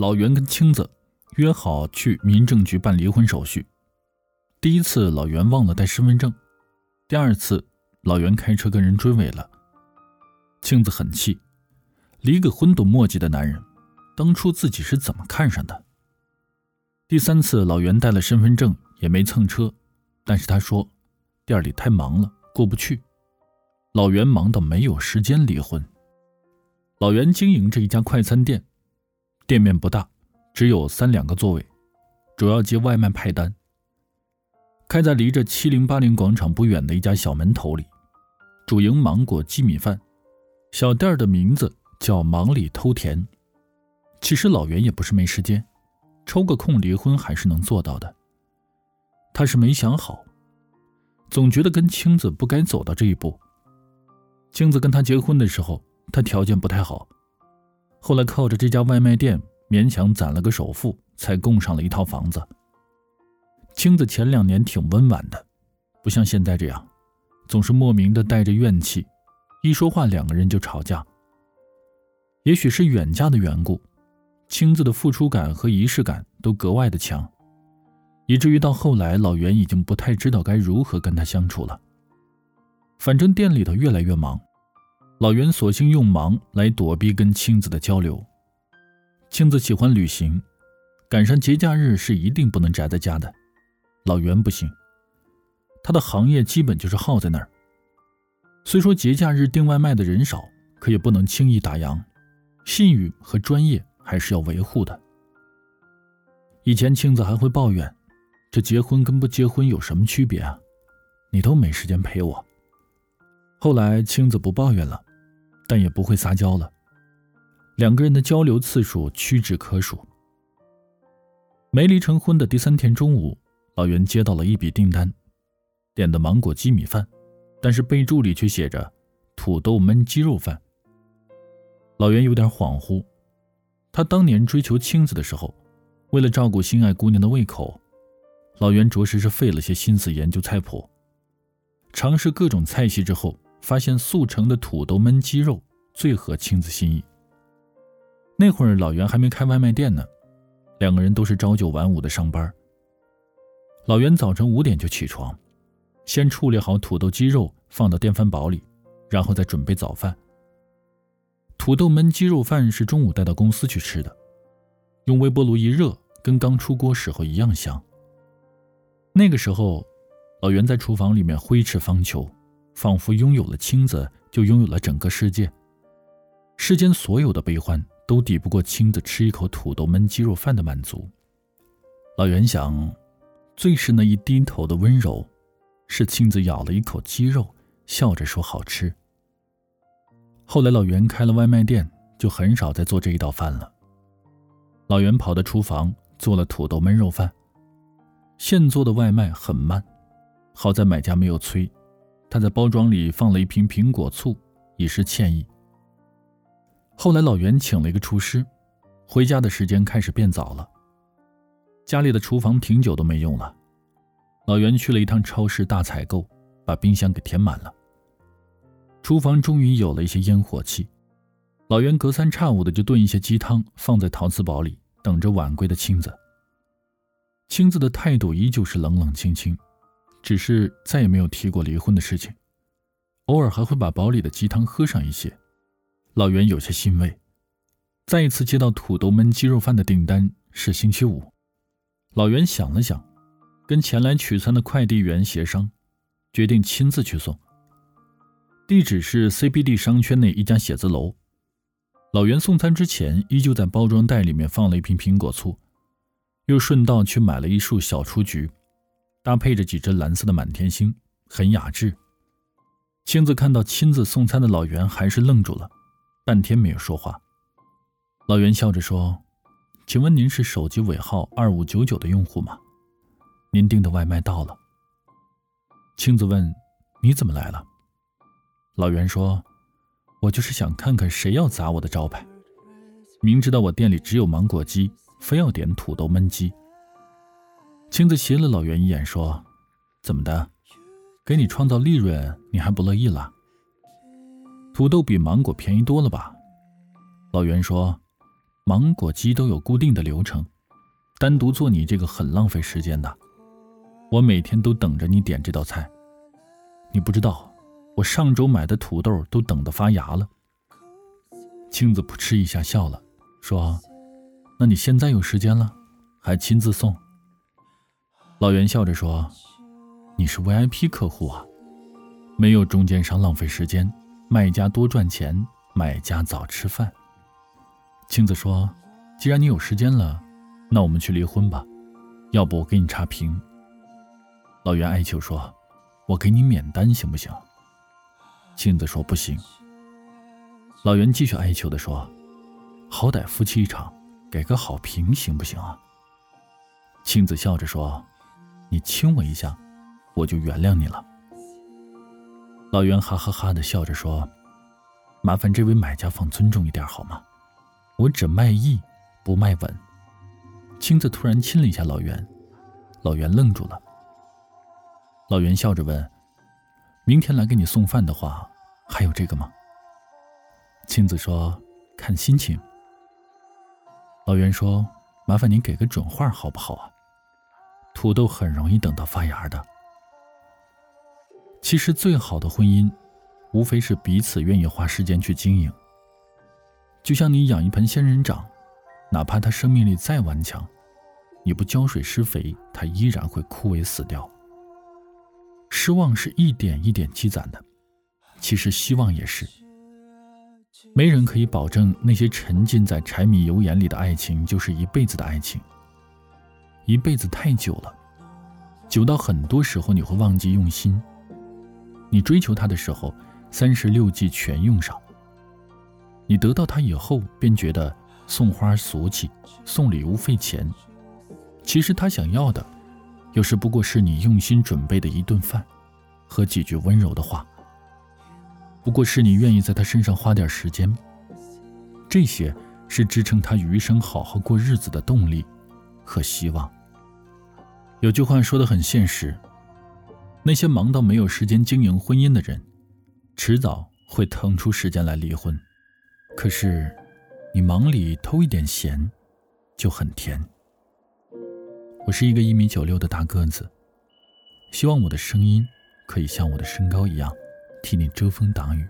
老袁跟青子约好去民政局办离婚手续。第一次，老袁忘了带身份证；第二次，老袁开车跟人追尾了。青子很气，离个婚都磨叽的男人，当初自己是怎么看上的？第三次，老袁带了身份证，也没蹭车，但是他说店里太忙了，过不去。老袁忙到没有时间离婚。老袁经营着一家快餐店。店面不大，只有三两个座位，主要接外卖派单。开在离着七零八零广场不远的一家小门头里，主营芒果鸡米饭。小店的名字叫“忙里偷甜”。其实老袁也不是没时间，抽个空离婚还是能做到的。他是没想好，总觉得跟青子不该走到这一步。青子跟他结婚的时候，他条件不太好。后来靠着这家外卖店勉强攒了个首付，才供上了一套房子。青子前两年挺温婉的，不像现在这样，总是莫名的带着怨气，一说话两个人就吵架。也许是远嫁的缘故，青子的付出感和仪式感都格外的强，以至于到后来老袁已经不太知道该如何跟他相处了。反正店里头越来越忙。老袁索性用忙来躲避跟青子的交流。青子喜欢旅行，赶上节假日是一定不能宅在家的。老袁不行，他的行业基本就是耗在那儿。虽说节假日订外卖的人少，可也不能轻易打烊，信誉和专业还是要维护的。以前青子还会抱怨，这结婚跟不结婚有什么区别啊？你都没时间陪我。后来青子不抱怨了。但也不会撒娇了。两个人的交流次数屈指可数。没离成婚的第三天中午，老袁接到了一笔订单，点的芒果鸡米饭，但是备注里却写着土豆焖鸡肉饭。老袁有点恍惚，他当年追求青子的时候，为了照顾心爱姑娘的胃口，老袁着实是费了些心思研究菜谱，尝试各种菜系之后。发现速成的土豆焖鸡肉最合青子心意。那会儿老袁还没开外卖店呢，两个人都是朝九晚五的上班。老袁早晨五点就起床，先处理好土豆鸡肉放到电饭煲里，然后再准备早饭。土豆焖鸡肉饭是中午带到公司去吃的，用微波炉一热，跟刚出锅时候一样香。那个时候，老袁在厨房里面挥斥方遒。仿佛拥有了青子，就拥有了整个世界。世间所有的悲欢都抵不过青子吃一口土豆焖鸡肉饭的满足。老袁想，最是那一低头的温柔，是青子咬了一口鸡肉，笑着说好吃。后来老袁开了外卖店，就很少再做这一道饭了。老袁跑到厨房做了土豆焖肉饭。现做的外卖很慢，好在买家没有催。他在包装里放了一瓶苹果醋，以示歉意。后来老袁请了一个厨师，回家的时间开始变早了。家里的厨房挺久都没用了，老袁去了一趟超市大采购，把冰箱给填满了。厨房终于有了一些烟火气，老袁隔三差五的就炖一些鸡汤，放在陶瓷煲里，等着晚归的青子。青子的态度依旧是冷冷清清。只是再也没有提过离婚的事情，偶尔还会把煲里的鸡汤喝上一些。老袁有些欣慰。再一次接到土豆焖鸡肉饭的订单是星期五，老袁想了想，跟前来取餐的快递员协商，决定亲自去送。地址是 CBD 商圈内一家写字楼。老袁送餐之前，依旧在包装袋里面放了一瓶苹果醋，又顺道去买了一束小雏菊。搭配着几只蓝色的满天星，很雅致。青子看到亲自送餐的老袁，还是愣住了，半天没有说话。老袁笑着说：“请问您是手机尾号二五九九的用户吗？您订的外卖到了。”青子问：“你怎么来了？”老袁说：“我就是想看看谁要砸我的招牌。明知道我店里只有芒果鸡，非要点土豆焖鸡。”青子斜了老袁一眼，说：“怎么的？给你创造利润，你还不乐意了？土豆比芒果便宜多了吧？”老袁说：“芒果机都有固定的流程，单独做你这个很浪费时间的。我每天都等着你点这道菜。你不知道，我上周买的土豆都等得发芽了。青子扑哧一下笑了，说：“那你现在有时间了，还亲自送？”老袁笑着说：“你是 VIP 客户啊，没有中间商浪费时间，卖家多赚钱，买家早吃饭。”庆子说：“既然你有时间了，那我们去离婚吧，要不我给你差评。”老袁哀求说：“我给你免单行不行？”庆子说：“不行。”老袁继续哀求的说：“好歹夫妻一场，给个好评行不行啊？”庆子笑着说：“你亲我一下，我就原谅你了。”老袁哈哈哈的笑着说：“麻烦这位买家放尊重一点好吗？”我只卖艺，不卖吻。青子突然亲了一下老袁，老袁愣住了。老袁笑着问：“明天来给你送饭的话，还有这个吗？”青子说：“看心情。”老袁说：“麻烦您给个准话好不好啊？土豆很容易等到发芽的。其实最好的婚姻，无非是彼此愿意花时间去经营。”就像你养一盆仙人掌，哪怕它生命力再顽强，你不浇水施肥，它依然会枯萎死掉。失望是一点一点积攒的，其实希望也是。没人可以保证那些沉浸在柴米油盐里的爱情就是一辈子的爱情。一辈子太久了，久到很多时候你会忘记用心。你追求他的时候，三十六计全用上。你得到他以后，便觉得送花俗气，送礼物费钱。其实他想要的，有时不过是你用心准备的一顿饭，和几句温柔的话。不过是你愿意在他身上花点时间。这些是支撑他余生好好过日子的动力和希望。有句话说的很现实：那些忙到没有时间经营婚姻的人，迟早会腾出时间来离婚。可是，你忙里偷一点闲，就很甜。我是一个一米九六的大个子，希望我的声音可以像我的身高一样，替你遮风挡雨。